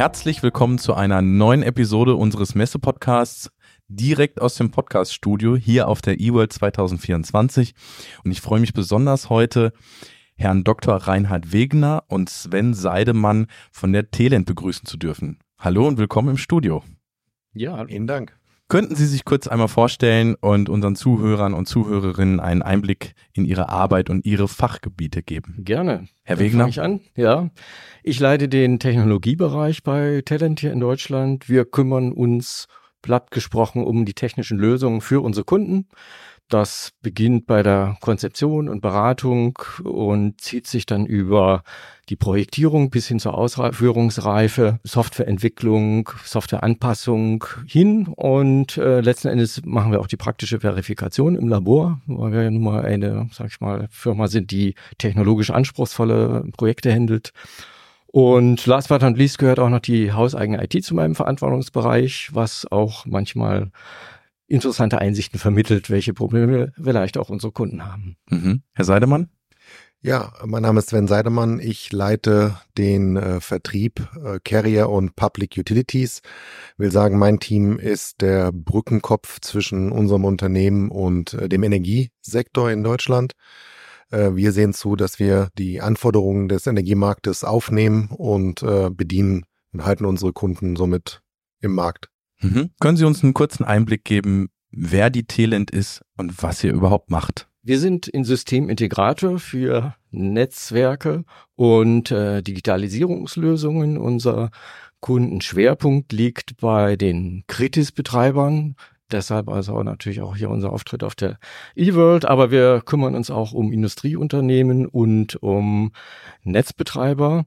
Herzlich willkommen zu einer neuen Episode unseres Messe-Podcasts direkt aus dem Podcast-Studio hier auf der eWorld 2024. Und ich freue mich besonders heute, Herrn Dr. Reinhard Wegner und Sven Seidemann von der Telent begrüßen zu dürfen. Hallo und willkommen im Studio. Ja, vielen Dank. Könnten Sie sich kurz einmal vorstellen und unseren Zuhörern und Zuhörerinnen einen Einblick in Ihre Arbeit und Ihre Fachgebiete geben? Gerne. Herr Wegner. Ich an. Ja, ich leite den Technologiebereich bei Talent hier in Deutschland. Wir kümmern uns platt gesprochen um die technischen Lösungen für unsere Kunden. Das beginnt bei der Konzeption und Beratung und zieht sich dann über die Projektierung bis hin zur Ausführungsreife, Softwareentwicklung, Softwareanpassung hin und äh, letzten Endes machen wir auch die praktische Verifikation im Labor, weil wir ja nun mal eine, sag ich mal, Firma sind, die technologisch anspruchsvolle Projekte handelt. Und last but not least gehört auch noch die hauseigene IT zu meinem Verantwortungsbereich, was auch manchmal interessante Einsichten vermittelt, welche Probleme vielleicht auch unsere Kunden haben. Mhm. Herr Seidemann? Ja, mein Name ist Sven Seidemann. Ich leite den äh, Vertrieb äh, Carrier und Public Utilities. Will sagen, mein Team ist der Brückenkopf zwischen unserem Unternehmen und äh, dem Energiesektor in Deutschland. Äh, wir sehen zu, dass wir die Anforderungen des Energiemarktes aufnehmen und äh, bedienen und halten unsere Kunden somit im Markt. Mhm. Können Sie uns einen kurzen Einblick geben, wer die Telent ist und was ihr überhaupt macht? Wir sind ein Systemintegrator für Netzwerke und äh, Digitalisierungslösungen. Unser Kundenschwerpunkt liegt bei den Kritis-Betreibern. Deshalb also natürlich auch hier unser Auftritt auf der eWorld. Aber wir kümmern uns auch um Industrieunternehmen und um Netzbetreiber.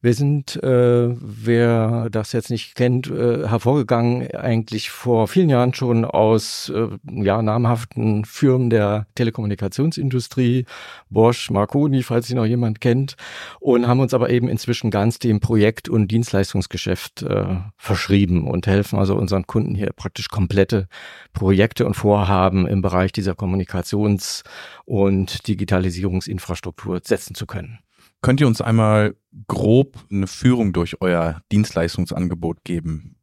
Wir sind, äh, wer das jetzt nicht kennt, äh, hervorgegangen eigentlich vor vielen Jahren schon aus äh, ja, namhaften Firmen der Telekommunikationsindustrie, Bosch, Marconi, falls Sie noch jemand kennt, und haben uns aber eben inzwischen ganz dem Projekt- und Dienstleistungsgeschäft äh, verschrieben und helfen also unseren Kunden hier praktisch komplette Projekte und Vorhaben im Bereich dieser Kommunikations- und Digitalisierungsinfrastruktur setzen zu können. Könnt ihr uns einmal grob eine Führung durch euer Dienstleistungsangebot geben?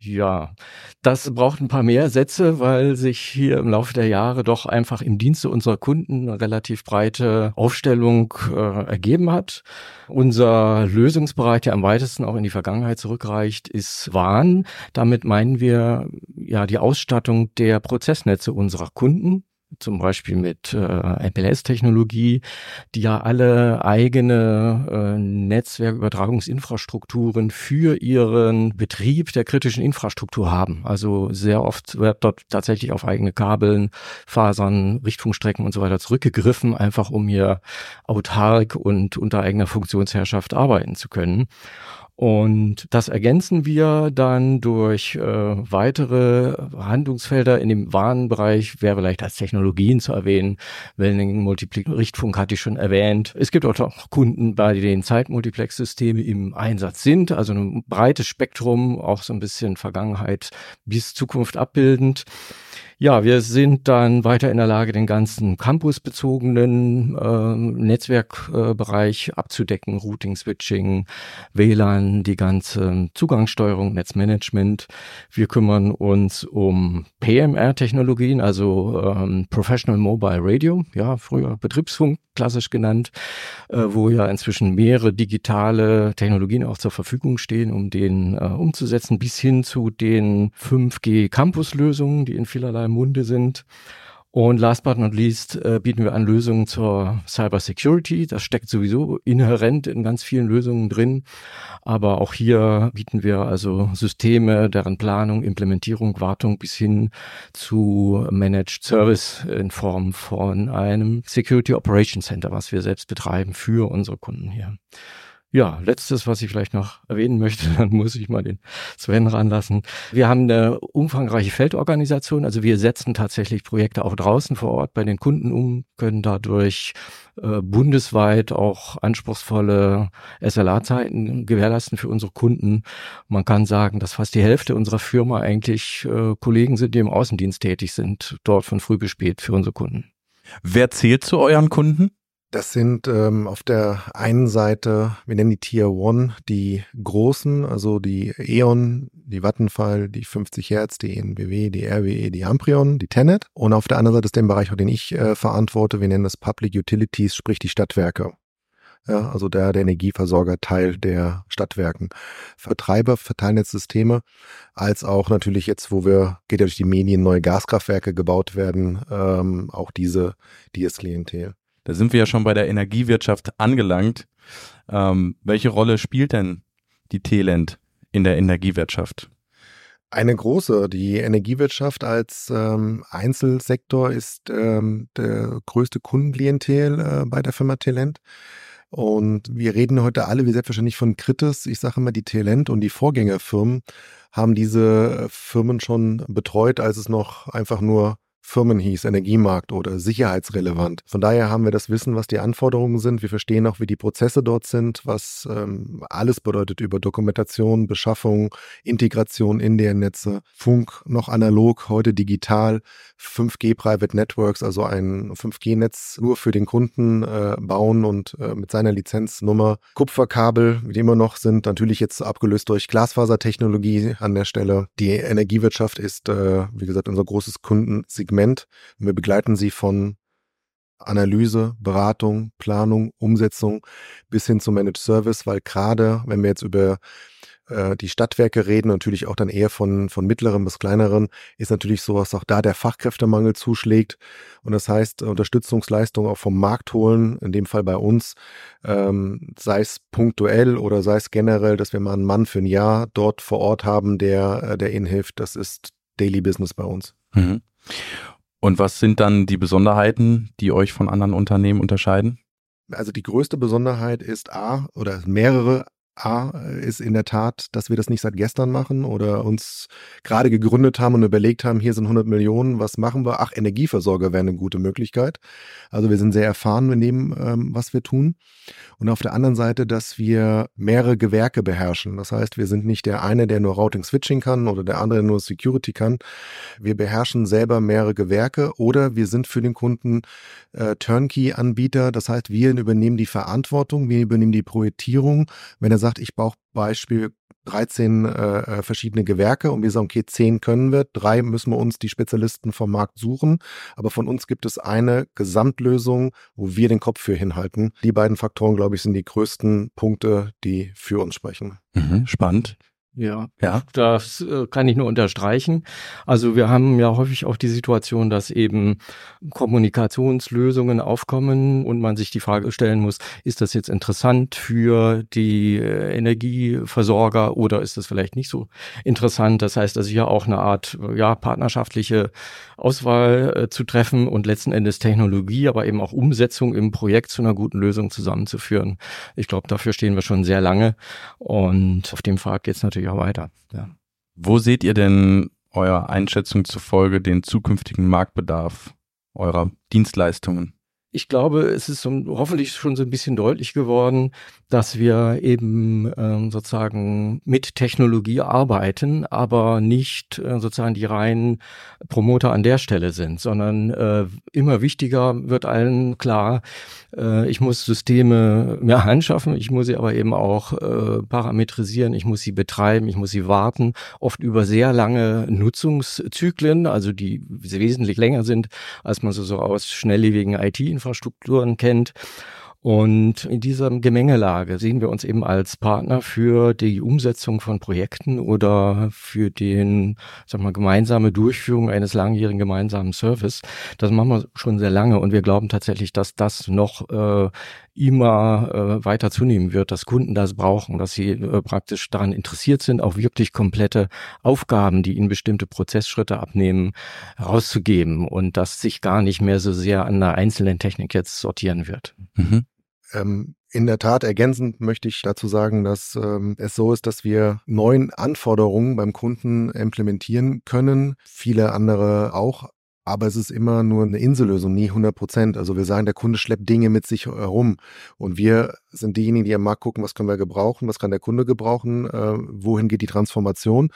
Ja, das braucht ein paar mehr Sätze, weil sich hier im Laufe der Jahre doch einfach im Dienste unserer Kunden eine relativ breite Aufstellung äh, ergeben hat. Unser Lösungsbereich, der am weitesten auch in die Vergangenheit zurückreicht, ist WAN. Damit meinen wir ja die Ausstattung der Prozessnetze unserer Kunden zum Beispiel mit äh, MPLS-Technologie, die ja alle eigene äh, Netzwerkübertragungsinfrastrukturen für ihren Betrieb der kritischen Infrastruktur haben. Also sehr oft wird dort tatsächlich auf eigene Kabeln, Fasern, Richtfunkstrecken und so weiter zurückgegriffen, einfach um hier autark und unter eigener Funktionsherrschaft arbeiten zu können. Und das ergänzen wir dann durch äh, weitere Handlungsfelder in dem Warnbereich, wäre vielleicht als Technologien zu erwähnen. Wellenlängen Richtfunk hatte ich schon erwähnt. Es gibt auch noch Kunden, bei denen Zeitmultiplex-Systeme im Einsatz sind, also ein breites Spektrum, auch so ein bisschen Vergangenheit bis Zukunft abbildend. Ja, wir sind dann weiter in der Lage, den ganzen campusbezogenen äh, Netzwerkbereich äh, abzudecken, Routing, Switching, WLAN, die ganze Zugangssteuerung, Netzmanagement. Wir kümmern uns um PMR-Technologien, also ähm, Professional Mobile Radio, ja, früher Betriebsfunk klassisch genannt, äh, wo ja inzwischen mehrere digitale Technologien auch zur Verfügung stehen, um den äh, umzusetzen, bis hin zu den 5G-Campus-Lösungen, die in vielerlei Munde sind. Und last but not least äh, bieten wir an Lösungen zur Cyber Security. Das steckt sowieso inhärent in ganz vielen Lösungen drin. Aber auch hier bieten wir also Systeme, deren Planung, Implementierung, Wartung bis hin zu Managed Service in Form von einem Security Operations Center, was wir selbst betreiben für unsere Kunden hier. Ja, letztes, was ich vielleicht noch erwähnen möchte, dann muss ich mal den Sven ranlassen. Wir haben eine umfangreiche Feldorganisation, also wir setzen tatsächlich Projekte auch draußen vor Ort bei den Kunden um, können dadurch äh, bundesweit auch anspruchsvolle SLA-Zeiten gewährleisten für unsere Kunden. Man kann sagen, dass fast die Hälfte unserer Firma eigentlich äh, Kollegen sind, die im Außendienst tätig sind, dort von früh bis spät für unsere Kunden. Wer zählt zu euren Kunden? Das sind ähm, auf der einen Seite, wir nennen die Tier One, die großen, also die E.ON, die Vattenfall, die 50 Hertz, die ENBW, die RWE, die Amprion, die Tenet. Und auf der anderen Seite ist der Bereich, den ich äh, verantworte, wir nennen das Public Utilities, sprich die Stadtwerke. Ja, also der, der Energieversorger Teil der Stadtwerken. Vertreiber Verteilnetzsysteme, als auch natürlich jetzt, wo wir, geht ja durch die Medien, neue Gaskraftwerke gebaut werden, ähm, auch diese, dieses Klientel. Da sind wir ja schon bei der Energiewirtschaft angelangt. Ähm, welche Rolle spielt denn die Telend in der Energiewirtschaft? Eine große. Die Energiewirtschaft als ähm, Einzelsektor ist ähm, der größte Kundenklientel äh, bei der Firma Telent. Und wir reden heute alle, wie selbstverständlich, von Kritis. Ich sage immer, die Telent und die Vorgängerfirmen haben diese Firmen schon betreut, als es noch einfach nur Firmen hieß, Energiemarkt oder sicherheitsrelevant. Von daher haben wir das Wissen, was die Anforderungen sind. Wir verstehen auch, wie die Prozesse dort sind, was ähm, alles bedeutet über Dokumentation, Beschaffung, Integration in der Netze, Funk noch analog, heute digital, 5G Private Networks, also ein 5G-Netz nur für den Kunden äh, bauen und äh, mit seiner Lizenznummer Kupferkabel, die immer noch sind, natürlich jetzt abgelöst durch Glasfasertechnologie an der Stelle. Die Energiewirtschaft ist, äh, wie gesagt, unser großes Kundensegment Segment. Wir begleiten sie von Analyse, Beratung, Planung, Umsetzung bis hin zum Managed Service, weil gerade, wenn wir jetzt über äh, die Stadtwerke reden, natürlich auch dann eher von, von mittleren bis kleineren, ist natürlich so, dass auch da der Fachkräftemangel zuschlägt. Und das heißt, Unterstützungsleistung auch vom Markt holen, in dem Fall bei uns, ähm, sei es punktuell oder sei es generell, dass wir mal einen Mann für ein Jahr dort vor Ort haben, der, äh, der ihnen hilft. Das ist Daily Business bei uns. Mhm. Und was sind dann die Besonderheiten, die euch von anderen Unternehmen unterscheiden? Also die größte Besonderheit ist A oder mehrere A ist in der Tat, dass wir das nicht seit gestern machen oder uns gerade gegründet haben und überlegt haben, hier sind 100 Millionen, was machen wir? Ach, Energieversorger wäre eine gute Möglichkeit. Also wir sind sehr erfahren in dem, ähm, was wir tun. Und auf der anderen Seite, dass wir mehrere Gewerke beherrschen. Das heißt, wir sind nicht der eine, der nur Routing Switching kann oder der andere, der nur Security kann. Wir beherrschen selber mehrere Gewerke oder wir sind für den Kunden äh, Turnkey-Anbieter. Das heißt, wir übernehmen die Verantwortung, wir übernehmen die Projektierung. Wenn er sagt, sagt, ich brauche Beispiel 13 äh, äh, verschiedene Gewerke und wir sagen, okay, 10 können wir, drei müssen wir uns die Spezialisten vom Markt suchen, aber von uns gibt es eine Gesamtlösung, wo wir den Kopf für hinhalten. Die beiden Faktoren, glaube ich, sind die größten Punkte, die für uns sprechen. Mhm, spannend. Ja, ja, das äh, kann ich nur unterstreichen. Also wir haben ja häufig auch die Situation, dass eben Kommunikationslösungen aufkommen und man sich die Frage stellen muss, ist das jetzt interessant für die äh, Energieversorger oder ist das vielleicht nicht so interessant? Das heißt also hier auch eine Art ja, partnerschaftliche Auswahl äh, zu treffen und letzten Endes Technologie, aber eben auch Umsetzung im Projekt zu einer guten Lösung zusammenzuführen. Ich glaube, dafür stehen wir schon sehr lange und auf dem Pfad geht es natürlich auch weiter. Ja. Wo seht ihr denn eurer Einschätzung zufolge den zukünftigen Marktbedarf eurer Dienstleistungen? Ich glaube, es ist so, hoffentlich schon so ein bisschen deutlich geworden, dass wir eben ähm, sozusagen mit Technologie arbeiten, aber nicht äh, sozusagen die reinen Promoter an der Stelle sind, sondern äh, immer wichtiger wird allen klar, äh, ich muss Systeme mehr anschaffen, ich muss sie aber eben auch äh, parametrisieren, ich muss sie betreiben, ich muss sie warten, oft über sehr lange Nutzungszyklen, also die wesentlich länger sind, als man so, so aus schnelllebigen IT-Infrastrukturen kennt. Und in dieser Gemengelage sehen wir uns eben als Partner für die Umsetzung von Projekten oder für den, sag mal, gemeinsame Durchführung eines langjährigen gemeinsamen Service. Das machen wir schon sehr lange und wir glauben tatsächlich, dass das noch äh, immer äh, weiter zunehmen wird, dass Kunden das brauchen, dass sie äh, praktisch daran interessiert sind, auch wirklich komplette Aufgaben, die ihnen bestimmte Prozessschritte abnehmen, rauszugeben und dass sich gar nicht mehr so sehr an einer einzelnen Technik jetzt sortieren wird. Mhm. Ähm, in der Tat ergänzend möchte ich dazu sagen, dass ähm, es so ist, dass wir neuen Anforderungen beim Kunden implementieren können, viele andere auch, aber es ist immer nur eine Insellösung, nie 100 Prozent. Also wir sagen, der Kunde schleppt Dinge mit sich herum und wir sind diejenigen, die am Markt gucken, was können wir gebrauchen, was kann der Kunde gebrauchen, äh, wohin geht die Transformation,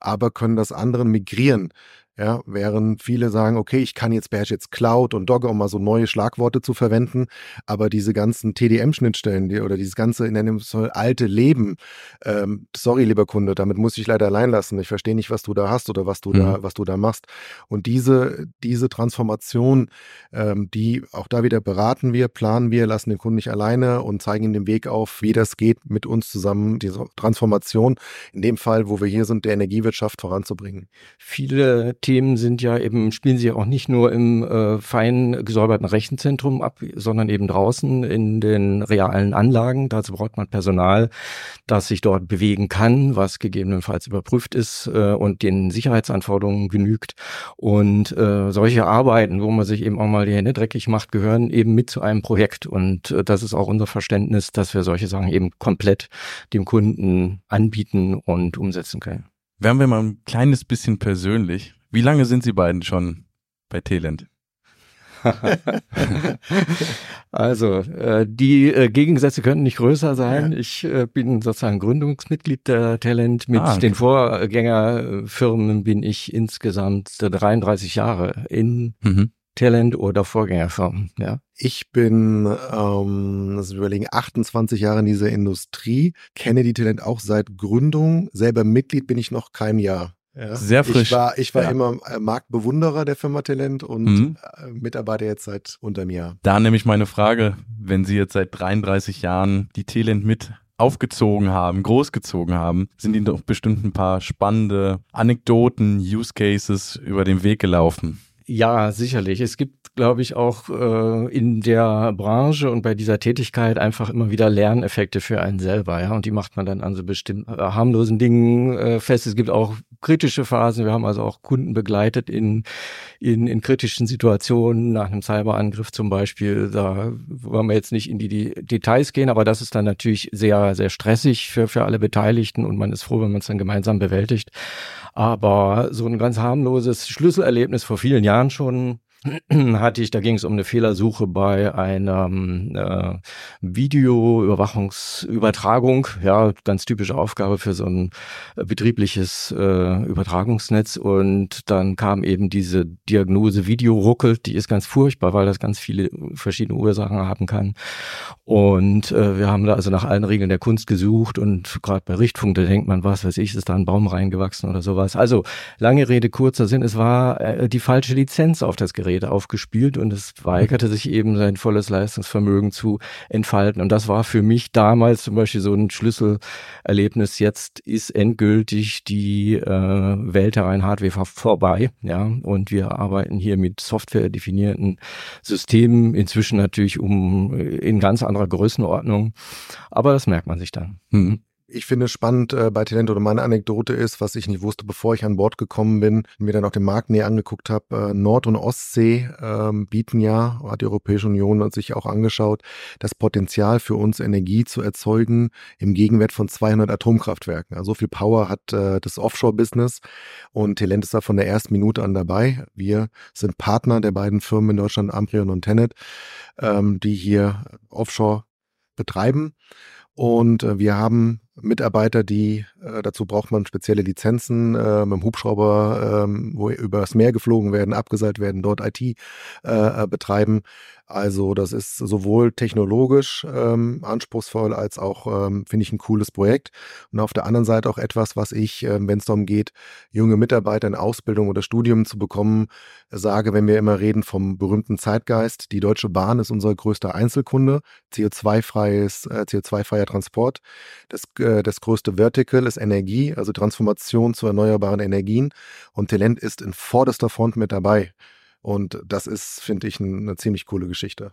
aber können das anderen migrieren. Ja, während viele sagen, okay, ich kann jetzt Bash jetzt Cloud und Dogger, um mal so neue Schlagworte zu verwenden, aber diese ganzen TDM-Schnittstellen die, oder dieses ganze in einem alte Leben, ähm, sorry, lieber Kunde, damit muss ich leider allein lassen. Ich verstehe nicht, was du da hast oder was du mhm. da, was du da machst. Und diese, diese Transformation, ähm, die auch da wieder beraten wir, planen wir, lassen den Kunden nicht alleine und zeigen ihm den Weg auf, wie das geht, mit uns zusammen diese Transformation, in dem Fall, wo wir hier sind, der Energiewirtschaft voranzubringen. Viele Themen sind ja eben, spielen sie ja auch nicht nur im äh, fein gesäuberten Rechenzentrum ab, sondern eben draußen in den realen Anlagen. Dazu braucht man Personal, das sich dort bewegen kann, was gegebenenfalls überprüft ist äh, und den Sicherheitsanforderungen genügt. Und äh, solche Arbeiten, wo man sich eben auch mal die Hände dreckig macht, gehören eben mit zu einem Projekt. Und äh, das ist auch unser Verständnis, dass wir solche Sachen eben komplett dem Kunden anbieten und umsetzen können. Werden wir mal ein kleines bisschen persönlich. Wie lange sind Sie beiden schon bei Telend? also, äh, die äh, Gegensätze könnten nicht größer sein. Ja. Ich äh, bin sozusagen Gründungsmitglied der Talent. Mit ah, okay. den Vorgängerfirmen bin ich insgesamt 33 Jahre in mhm. Talent oder Vorgängerfirmen. Ja. Ich bin, ähm, das überlegen, 28 Jahre in dieser Industrie, kenne die Talent auch seit Gründung. Selber Mitglied bin ich noch kein Jahr. Ja. Sehr frisch. Ich war, ich war ja. immer äh, Marktbewunderer der Firma Talent und mhm. Äh, Mitarbeiter jetzt seit unter mir. Da nämlich meine Frage, wenn Sie jetzt seit 33 Jahren die Talent mit aufgezogen haben, großgezogen haben, sind Ihnen doch bestimmt ein paar spannende Anekdoten, Use Cases über den Weg gelaufen. Ja, sicherlich. Es gibt, glaube ich, auch äh, in der Branche und bei dieser Tätigkeit einfach immer wieder Lerneffekte für einen selber, ja. Und die macht man dann an so bestimmten äh, harmlosen Dingen äh, fest. Es gibt auch kritische Phasen. Wir haben also auch Kunden begleitet in, in, in kritischen Situationen, nach einem Cyberangriff zum Beispiel. Da wollen wir jetzt nicht in die, die Details gehen, aber das ist dann natürlich sehr, sehr stressig für, für alle Beteiligten und man ist froh, wenn man es dann gemeinsam bewältigt. Aber so ein ganz harmloses Schlüsselerlebnis vor vielen Jahren schon hatte ich, da ging es um eine Fehlersuche bei einer äh, Videoüberwachungsübertragung, ja, ganz typische Aufgabe für so ein äh, betriebliches äh, Übertragungsnetz. Und dann kam eben diese Diagnose Videoruckelt, die ist ganz furchtbar, weil das ganz viele verschiedene Ursachen haben kann. Und äh, wir haben da also nach allen Regeln der Kunst gesucht. Und gerade bei Richtfunk, da denkt man, was weiß ich, ist da ein Baum reingewachsen oder sowas. Also lange Rede, kurzer Sinn, es war äh, die falsche Lizenz auf das Gerät aufgespielt und es weigerte sich eben sein volles Leistungsvermögen zu entfalten. Und das war für mich damals zum Beispiel so ein Schlüsselerlebnis. Jetzt ist endgültig die äh, Welt der reinen Hardware vorbei, ja, und wir arbeiten hier mit Software definierten Systemen, inzwischen natürlich um in ganz anderer Größenordnung. Aber das merkt man sich dann. Mhm ich finde spannend äh, bei Talent oder meine Anekdote ist, was ich nicht wusste, bevor ich an Bord gekommen bin, mir dann auch den Markt näher angeguckt habe. Äh, Nord- und Ostsee ähm, bieten ja, hat die Europäische Union sich auch angeschaut, das Potenzial für uns Energie zu erzeugen im Gegenwert von 200 Atomkraftwerken. Also so viel Power hat äh, das Offshore-Business und Talent ist da von der ersten Minute an dabei. Wir sind Partner der beiden Firmen in Deutschland, Amprion und Tenet, ähm, die hier Offshore betreiben. Und äh, wir haben Mitarbeiter, die äh, dazu braucht man spezielle Lizenzen äh, mit dem Hubschrauber, ähm, wo übers Meer geflogen werden, abgeseilt werden, dort IT äh, äh, betreiben. Also das ist sowohl technologisch ähm, anspruchsvoll als auch, ähm, finde ich, ein cooles Projekt. Und auf der anderen Seite auch etwas, was ich, äh, wenn es darum geht, junge Mitarbeiter in Ausbildung oder Studium zu bekommen, sage, wenn wir immer reden vom berühmten Zeitgeist. Die Deutsche Bahn ist unser größter Einzelkunde, CO2-freies, äh, CO2-freier Transport. Das, äh, das größte Vertical ist Energie, also Transformation zu erneuerbaren Energien. Und Talent ist in vorderster Front mit dabei. Und das ist, finde ich, eine ziemlich coole Geschichte.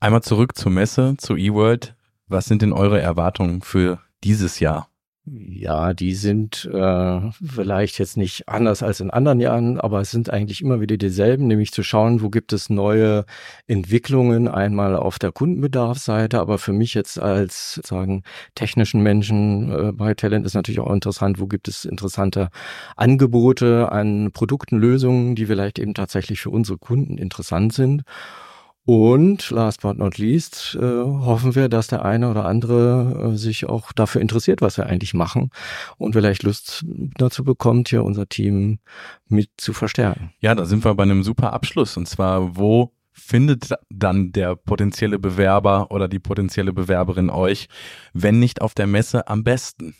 Einmal zurück zur Messe, zu eWorld. Was sind denn eure Erwartungen für dieses Jahr? Ja, die sind äh, vielleicht jetzt nicht anders als in anderen Jahren, aber es sind eigentlich immer wieder dieselben, nämlich zu schauen, wo gibt es neue Entwicklungen, einmal auf der Kundenbedarfsseite, aber für mich jetzt als sagen technischen Menschen äh, bei Talent ist natürlich auch interessant, wo gibt es interessante Angebote an Produkten, Lösungen, die vielleicht eben tatsächlich für unsere Kunden interessant sind. Und last but not least äh, hoffen wir, dass der eine oder andere äh, sich auch dafür interessiert, was wir eigentlich machen und vielleicht Lust dazu bekommt, hier unser Team mit zu verstärken. Ja, da sind wir bei einem super Abschluss. Und zwar, wo findet dann der potenzielle Bewerber oder die potenzielle Bewerberin euch, wenn nicht auf der Messe am besten?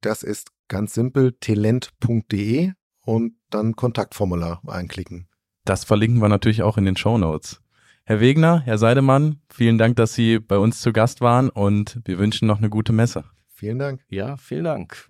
Das ist ganz simpel talent.de und dann Kontaktformular einklicken. Das verlinken wir natürlich auch in den Show Notes. Herr Wegner, Herr Seidemann, vielen Dank, dass Sie bei uns zu Gast waren und wir wünschen noch eine gute Messe. Vielen Dank. Ja, vielen Dank.